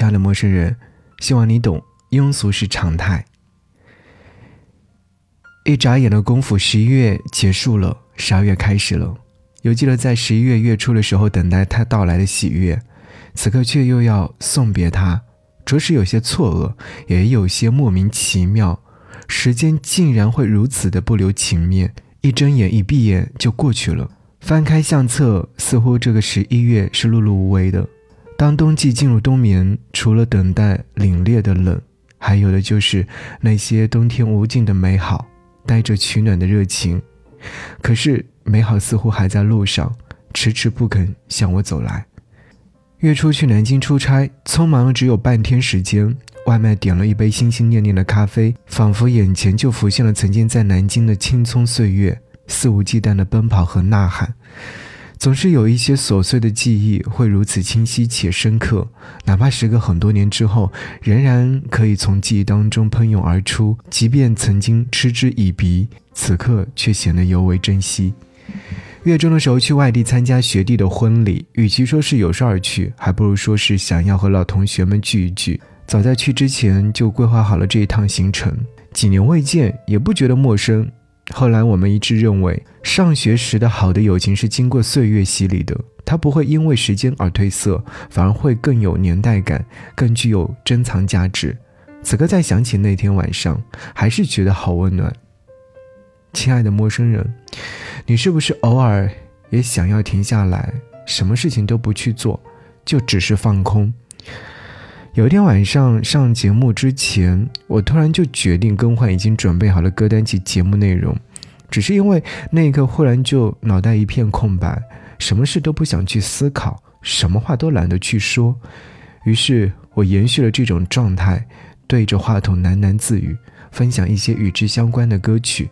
亲爱的陌生人，希望你懂，庸俗是常态。一眨眼的功夫，十一月结束了，十二月开始了。犹记得在十一月月初的时候，等待他到来的喜悦，此刻却又要送别他，着实有些错愕，也有些莫名其妙。时间竟然会如此的不留情面，一睁眼一闭眼就过去了。翻开相册，似乎这个十一月是碌碌无为的。当冬季进入冬眠，除了等待凛冽的冷，还有的就是那些冬天无尽的美好，带着取暖的热情。可是美好似乎还在路上，迟迟不肯向我走来。月初去南京出差，匆忙了只有半天时间，外卖点了一杯心心念念的咖啡，仿佛眼前就浮现了曾经在南京的青葱岁月，肆无忌惮的奔跑和呐喊。总是有一些琐碎的记忆会如此清晰且深刻，哪怕时隔很多年之后，仍然可以从记忆当中喷涌而出。即便曾经嗤之以鼻，此刻却显得尤为珍惜。月中的时候去外地参加学弟的婚礼，与其说是有事而去，还不如说是想要和老同学们聚一聚。早在去之前就规划好了这一趟行程，几年未见也不觉得陌生。后来我们一致认为，上学时的好的友情是经过岁月洗礼的，它不会因为时间而褪色，反而会更有年代感，更具有珍藏价值。此刻再想起那天晚上，还是觉得好温暖。亲爱的陌生人，你是不是偶尔也想要停下来，什么事情都不去做，就只是放空？有一天晚上上节目之前，我突然就决定更换已经准备好的歌单及节目内容，只是因为那一刻忽然就脑袋一片空白，什么事都不想去思考，什么话都懒得去说。于是我延续了这种状态，对着话筒喃喃自语，分享一些与之相关的歌曲。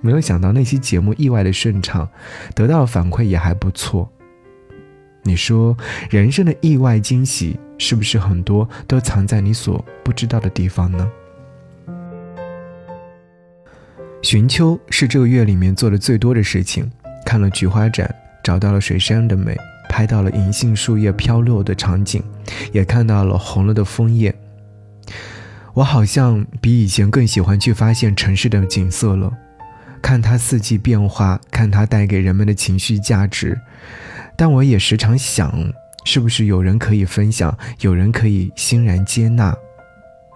没有想到那期节目意外的顺畅，得到的反馈也还不错。你说人生的意外惊喜是不是很多都藏在你所不知道的地方呢？寻秋是这个月里面做的最多的事情，看了菊花展，找到了水杉的美，拍到了银杏树叶飘落的场景，也看到了红了的枫叶。我好像比以前更喜欢去发现城市的景色了，看它四季变化，看它带给人们的情绪价值。但我也时常想，是不是有人可以分享，有人可以欣然接纳？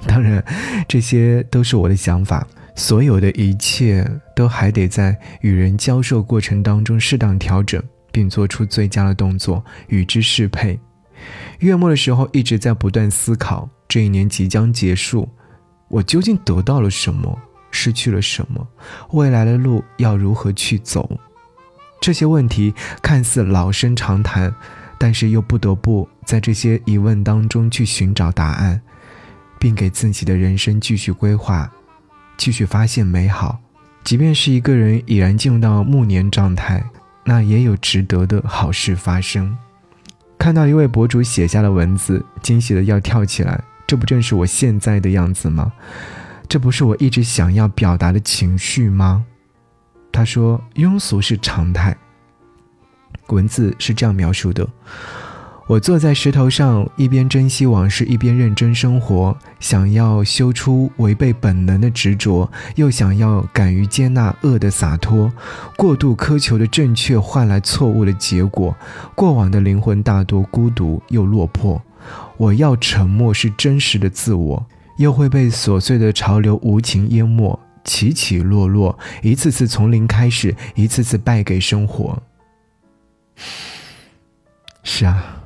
当然，这些都是我的想法。所有的一切都还得在与人交涉过程当中适当调整，并做出最佳的动作，与之适配。月末的时候，一直在不断思考：这一年即将结束，我究竟得到了什么，失去了什么？未来的路要如何去走？这些问题看似老生常谈，但是又不得不在这些疑问当中去寻找答案，并给自己的人生继续规划，继续发现美好。即便是一个人已然进入到暮年状态，那也有值得的好事发生。看到一位博主写下的文字，惊喜的要跳起来。这不正是我现在的样子吗？这不是我一直想要表达的情绪吗？他说：“庸俗是常态。”文字是这样描述的：“我坐在石头上，一边珍惜往事，一边认真生活。想要修出违背本能的执着，又想要敢于接纳恶的洒脱。过度苛求的正确换来错误的结果。过往的灵魂大多孤独又落魄。我要沉默，是真实的自我，又会被琐碎的潮流无情淹没。”起起落落，一次次从零开始，一次次败给生活。是啊，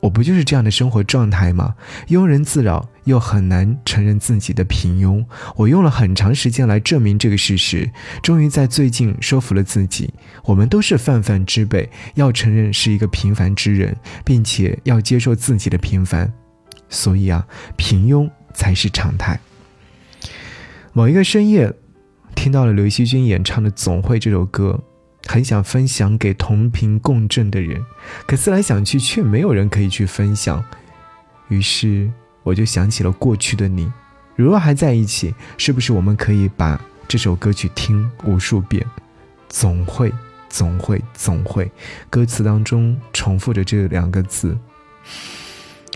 我不就是这样的生活状态吗？庸人自扰，又很难承认自己的平庸。我用了很长时间来证明这个事实，终于在最近说服了自己：我们都是泛泛之辈，要承认是一个平凡之人，并且要接受自己的平凡。所以啊，平庸才是常态。某一个深夜，听到了刘惜君演唱的《总会》这首歌，很想分享给同频共振的人，可思来想去，却没有人可以去分享。于是我就想起了过去的你，如若还在一起，是不是我们可以把这首歌曲听无数遍？总会，总会，总会，歌词当中重复着这两个字。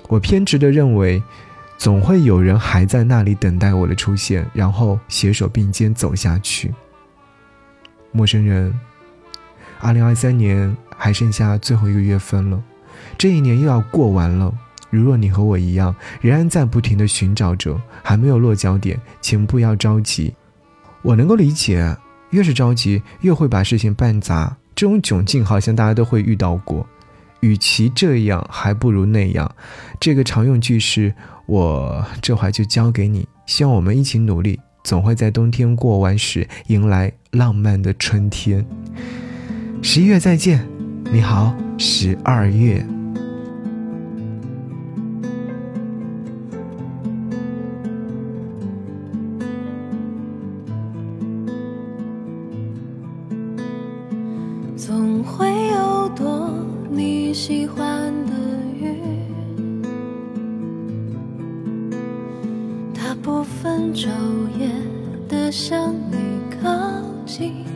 我偏执的认为，总会有人还在那里等待我的出现，然后携手并肩走下去。陌生人，二零二三年还剩下最后一个月份了，这一年又要过完了。如若你和我一样，仍然在不停地寻找着，还没有落脚点，请不要着急。我能够理解，越是着急，越会把事情办砸。这种窘境好像大家都会遇到过。与其这样，还不如那样。这个常用句式，我这会就交给你。希望我们一起努力，总会在冬天过完时，迎来浪漫的春天。十一月再见，你好，十二月。总会有朵你喜欢的云，它不分昼夜的向你靠近。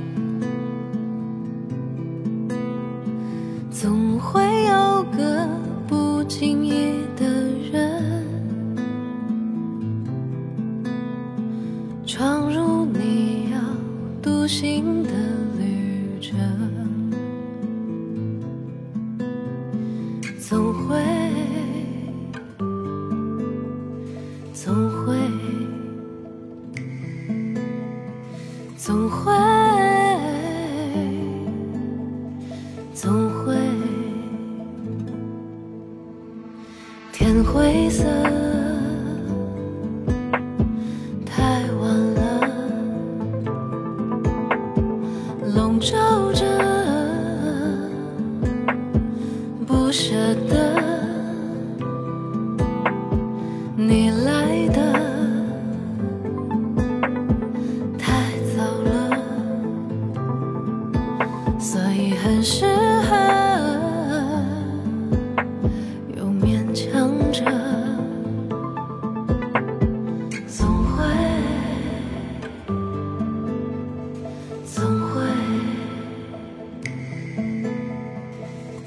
总会，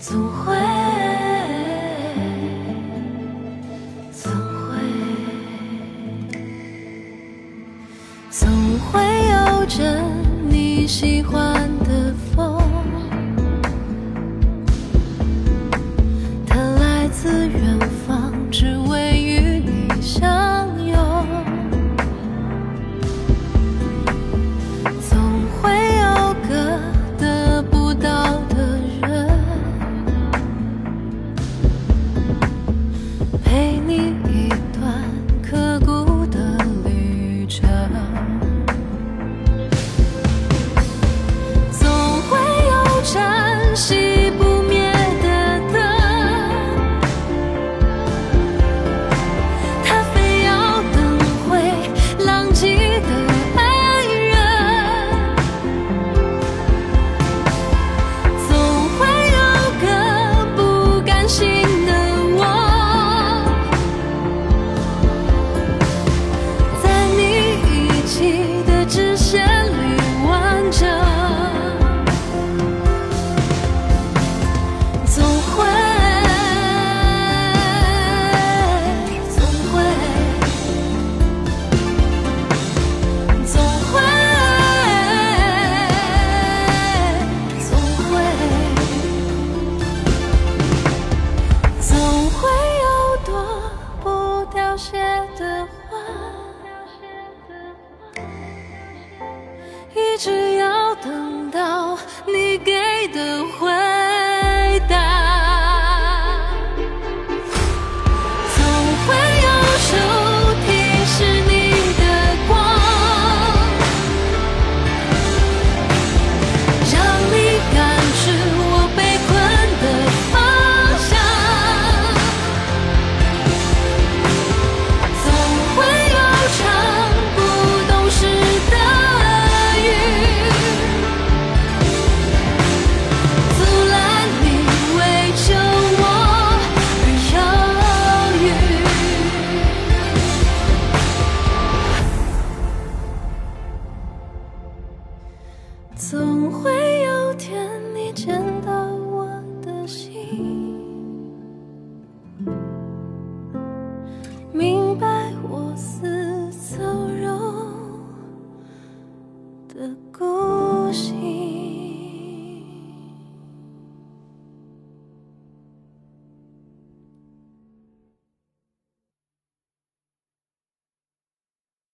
总会。写的似草人